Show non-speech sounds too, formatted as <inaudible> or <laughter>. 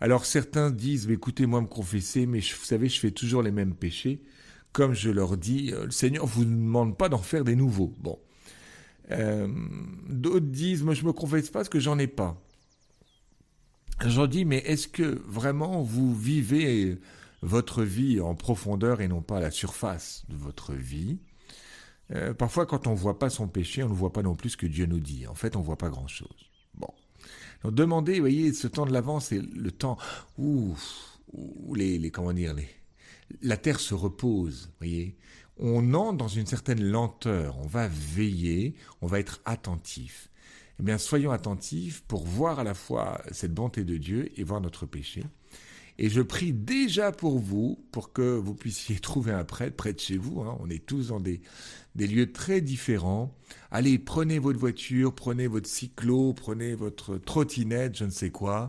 Alors certains disent, écoutez-moi me confesser, mais vous savez, je fais toujours les mêmes péchés. Comme je leur dis, euh, le Seigneur vous demande pas d'en faire des nouveaux. Bon. Euh, d'autres disent, moi je me confesse pas parce que j'en ai pas. J'en dis, mais est-ce que vraiment vous vivez votre vie en profondeur et non pas à la surface de votre vie? Euh, Parfois, quand on ne voit pas son péché, on ne voit pas non plus ce que Dieu nous dit. En fait, on ne voit pas grand-chose. Donc, demandez, vous voyez, ce temps de l'avance, c'est le temps où, où les, les, comment dire, les, la terre se repose, voyez. On entre dans une certaine lenteur, on va veiller, on va être attentif. Eh bien, soyons attentifs pour voir à la fois cette bonté de Dieu et voir notre péché. Et je prie déjà pour vous, pour que vous puissiez <laughs> trouver un prêtre près de chez vous. Hein. On est tous dans des, des lieux très différents. Allez, prenez votre voiture, prenez votre cyclo, prenez votre trottinette, je ne sais quoi.